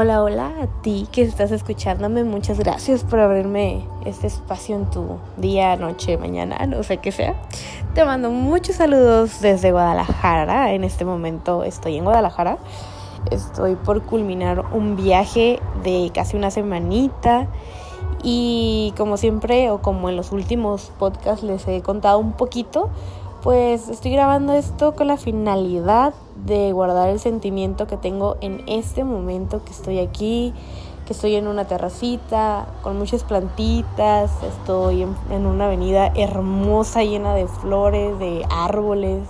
Hola, hola a ti que estás escuchándome. Muchas gracias por abrirme este espacio en tu día, noche, mañana, no sé qué sea. Te mando muchos saludos desde Guadalajara. En este momento estoy en Guadalajara. Estoy por culminar un viaje de casi una semanita. Y como siempre, o como en los últimos podcasts les he contado un poquito, pues estoy grabando esto con la finalidad de guardar el sentimiento que tengo en este momento que estoy aquí, que estoy en una terracita con muchas plantitas, estoy en, una avenida hermosa llena de flores, de árboles,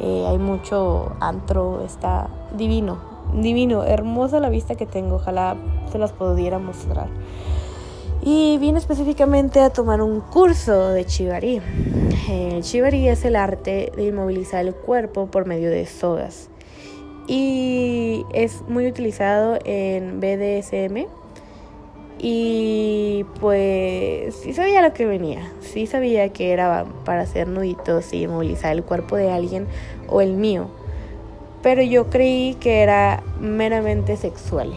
eh, hay mucho antro, está divino, divino, hermosa la vista que tengo, ojalá se las pudiera mostrar. Y vine específicamente a tomar un curso de Chivari. El Chivari es el arte de inmovilizar el cuerpo por medio de sogas. Y es muy utilizado en BDSM. Y pues sí sabía lo que venía. Sí sabía que era para hacer nuditos y inmovilizar el cuerpo de alguien o el mío. Pero yo creí que era meramente sexual,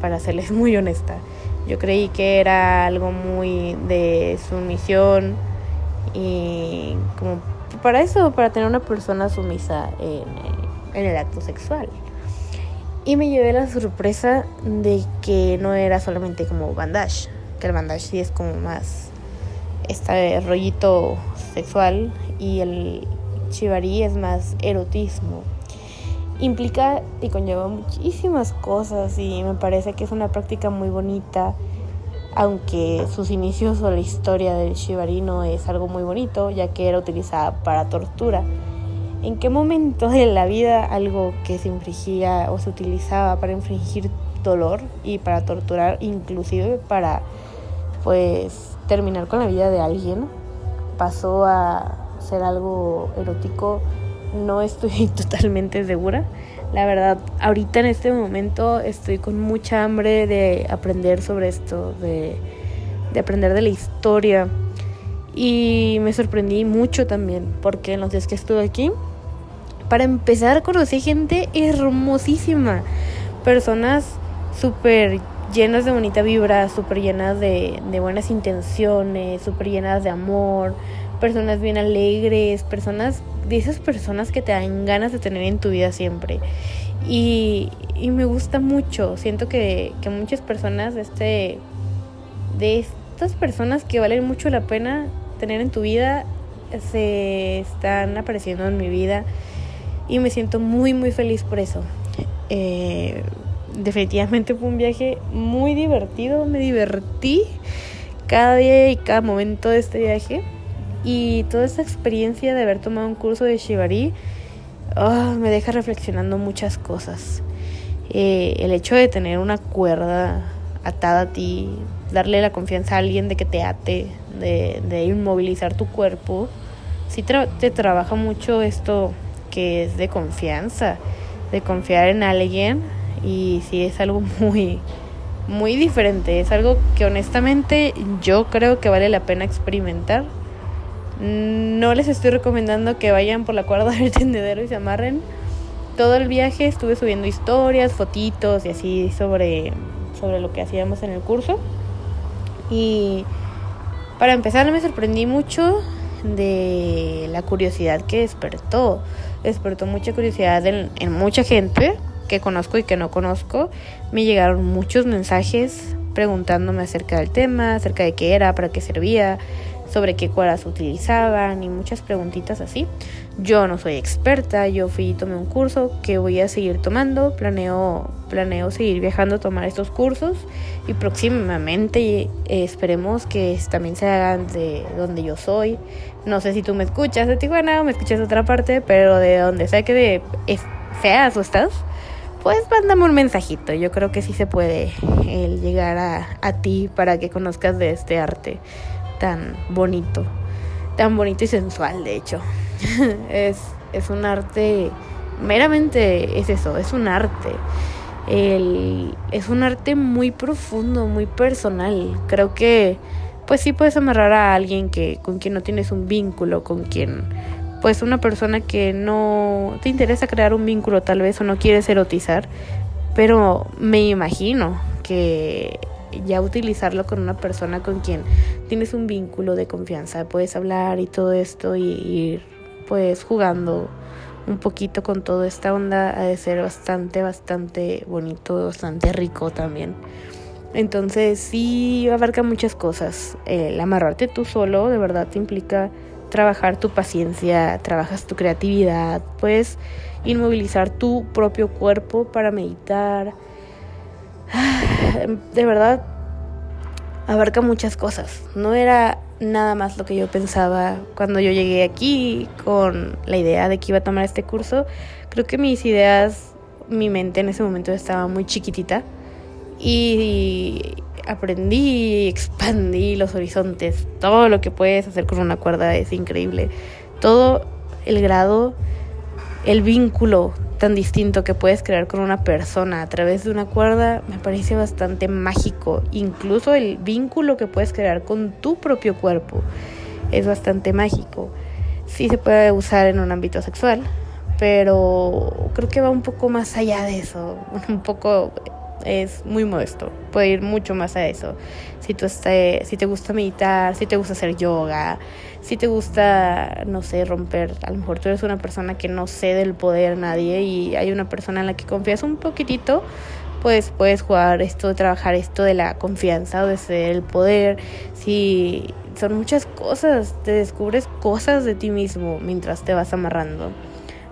para serles muy honesta. Yo creí que era algo muy de sumisión y como para eso, para tener una persona sumisa en, el acto sexual. Y me llevé la sorpresa de que no era solamente como bandage, que el bandage sí es como más este rollito sexual y el chivarí es más erotismo implica y conlleva muchísimas cosas y me parece que es una práctica muy bonita, aunque sus inicios o la historia del shibari no es algo muy bonito, ya que era utilizada para tortura. ¿En qué momento de la vida algo que se infringía o se utilizaba para infringir dolor y para torturar, inclusive para pues terminar con la vida de alguien, pasó a ser algo erótico? No estoy totalmente segura. La verdad, ahorita en este momento estoy con mucha hambre de aprender sobre esto, de, aprender de la historia. Y me sorprendí mucho también, porque en los días que estuve aquí, para empezar conocí gente hermosísima, personas súper llenas de bonita vibra, súper llenas de, de buenas intenciones, súper llenas de amor, personas bien alegres, personas de esas personas que te dan ganas de tener en tu vida siempre. Y, y me gusta mucho, siento que, que muchas personas este, de estas personas que valen mucho la pena tener en tu vida se están apareciendo en mi vida y me siento muy muy feliz por eso. Eh, definitivamente fue un viaje muy divertido, me divertí cada día y cada momento de este viaje. Y toda esta experiencia de haber tomado un curso de Shibari ah, me deja reflexionando muchas cosas. Eh, el hecho de tener una cuerda atada a ti, darle la confianza a alguien de que te ate, de, de inmovilizar tu cuerpo, sí te trabaja mucho esto que es de confianza, de confiar en alguien y sí es algo muy, muy diferente, es algo que honestamente yo creo que vale la pena experimentar no les estoy recomendando que vayan por la cuerda del tendedero y se amarren. Todo el viaje estuve subiendo historias, fotitos y así sobre, sobre lo que hacíamos en el curso. Y para empezar me sorprendí mucho de la curiosidad que despertó. Despertó mucha curiosidad en, en mucha gente que conozco y que no conozco. Me llegaron muchos mensajes preguntándome acerca del tema, acerca de qué era, para qué servía, sobre qué cuerdas utilizaban y muchas preguntitas así. Yo no soy experta, yo fui y tomé un curso que voy a seguir tomando, planeo, planeo seguir viajando a tomar estos cursos y próximamente eh, esperemos que también se hagan de donde yo soy. No sé si tú me escuchas de Tijuana o me escuchas de otra parte, pero de donde sea que de, seas o estás, pues mándame un mensajito. Yo creo que sí se puede el llegar a, a ti para que conozcas de este arte tan bonito, tan bonito y sensual, de hecho. es, es un arte, meramente es eso, es un arte. El, es un arte muy profundo, muy personal. Creo que pues sí puedes amarrar a alguien que con quien no tienes un vínculo, con quien pues una persona que no te interesa crear un vínculo tal vez o no quieres erotizar, pero me imagino que ya utilizarlo con una persona con quien tienes un vínculo de confianza, puedes hablar y todo esto y ir pues jugando un poquito con toda esta onda ha de ser bastante, bastante bonito, bastante rico también. Entonces sí abarca muchas cosas. El amarrarte tú solo de verdad te implica trabajar tu paciencia, trabajas tu creatividad, puedes inmovilizar tu propio cuerpo para meditar. De verdad, abarca muchas cosas. No era nada más lo que yo pensaba cuando yo llegué aquí con la idea de que iba a tomar este curso. Creo que mis ideas, mi mente en ese momento estaba muy chiquitita y aprendí, expandí los horizontes. Todo lo que puedes hacer con una cuerda es increíble. Todo el grado, el vínculo tan distinto que puedes crear con una persona a través de una cuerda me parece bastante mágico. Incluso el vínculo que puedes crear con tu propio cuerpo es bastante mágico. Sí se puede usar en un ámbito sexual, pero creo que va un poco más allá de eso, un poco es muy modesto, puede ir mucho más a eso. Si, tú esté, si te gusta meditar, si te gusta hacer yoga, si te gusta, no sé, romper, a lo mejor tú eres una persona que no cede el poder a nadie y hay una persona en la que confías un poquitito, pues puedes jugar esto, trabajar esto de la confianza o de ceder el poder. Si son muchas cosas, te descubres cosas de ti mismo mientras te vas amarrando,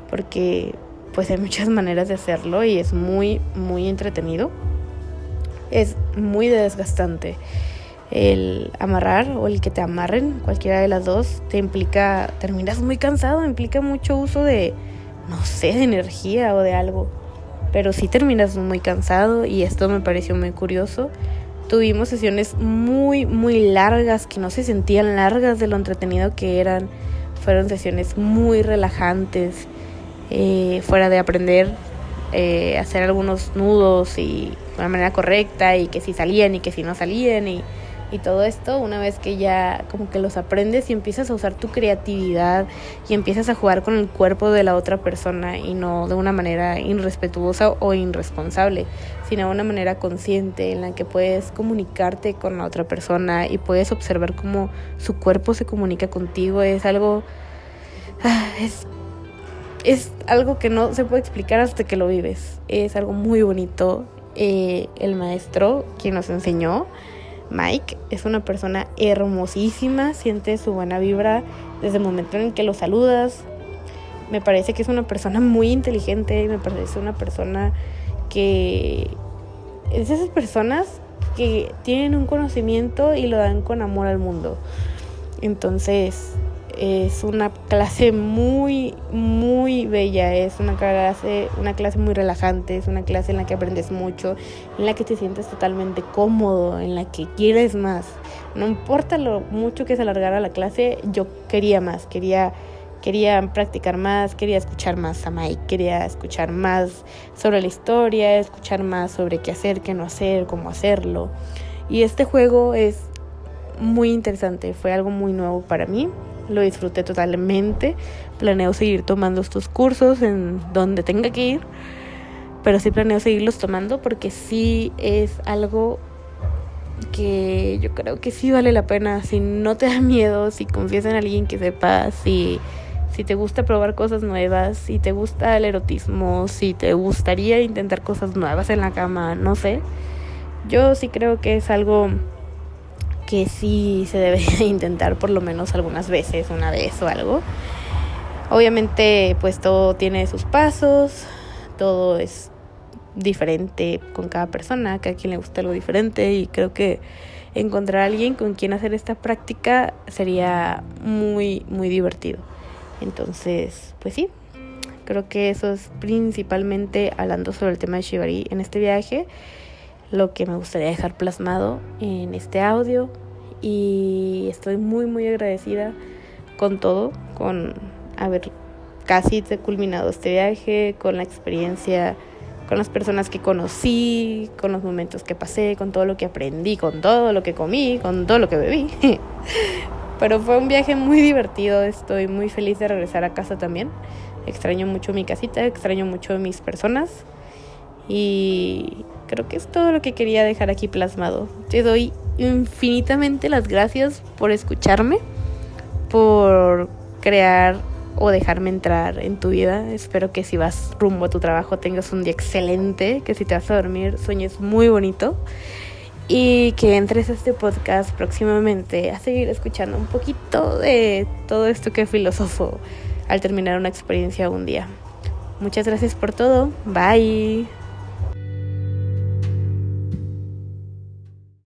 porque pues hay muchas maneras de hacerlo y es muy, muy entretenido. Es muy desgastante. El amarrar o el que te amarren, cualquiera de las dos, te implica, terminas muy cansado, implica mucho uso de, no sé, de energía o de algo. Pero sí terminas muy cansado y esto me pareció muy curioso. Tuvimos sesiones muy, muy largas que no se sentían largas de lo entretenido que eran. Fueron sesiones muy relajantes eh, fuera de aprender eh, hacer algunos nudos y de una manera correcta y que si salían y que si no salían y, y todo esto, una vez que ya como que los aprendes y empiezas a usar tu creatividad y empiezas a jugar con el cuerpo de la otra persona y no de una manera irrespetuosa o irresponsable, sino de una manera consciente en la que puedes comunicarte con la otra persona y puedes observar cómo su cuerpo se comunica contigo, es algo... Ah, es es algo que no se puede explicar hasta que lo vives. Es algo muy bonito. Eh, el maestro, quien nos enseñó, Mike, es una persona hermosísima, siente su buena vibra desde el momento en que lo saludas. Me parece que es una persona muy inteligente, me parece una persona que es esas personas que tienen un conocimiento y lo dan con amor al mundo. Entonces, es una clase muy, muy bella, es una clase, una clase muy relajante, es una clase en la que aprendes mucho, en la que te sientes totalmente cómodo, en la que quieres más. No importa lo mucho que se alargara la clase, yo quería más, quería, quería practicar más, quería escuchar más a Mike, quería escuchar más sobre la historia, escuchar más sobre qué hacer, qué no hacer, cómo hacerlo. Y este juego es muy interesante, fue algo muy nuevo para mí lo disfruté totalmente. Planeo seguir tomando estos cursos en donde tenga que ir, pero sí planeo seguirlos tomando porque sí es algo que yo creo que sí vale la pena. Si no te da miedo, si confías en alguien que sepa, si, si te gusta probar cosas nuevas, si te gusta el erotismo, si te gustaría intentar cosas nuevas en la cama, no sé. Yo sí creo que es algo que sí se debe intentar por lo menos algunas veces, una vez o algo. Obviamente pues todo tiene sus pasos, todo es diferente con cada persona, cada quien le gusta algo diferente y creo que encontrar a alguien con quien hacer esta práctica sería muy muy divertido. Entonces, pues sí, creo que eso es principalmente hablando sobre el tema de Shibari en este viaje lo que me gustaría dejar plasmado en este audio y estoy muy muy agradecida con todo, con haber casi culminado este viaje, con la experiencia, con las personas que conocí, con los momentos que pasé, con todo lo que aprendí, con todo lo que comí, con todo lo que bebí. Pero fue un viaje muy divertido, estoy muy feliz de regresar a casa también. Extraño mucho mi casita, extraño mucho mis personas Y creo que es todo lo que quería dejar aquí plasmado. Te doy infinitamente las gracias por escucharme, por crear o dejarme entrar en tu vida. Espero que si vas rumbo a tu trabajo tengas un día excelente, que si te vas a dormir sueñes muy bonito y que entres a este podcast próximamente a seguir escuchando un poquito de todo esto que filosofo al terminar una experiencia un día. Muchas gracias por todo. Bye.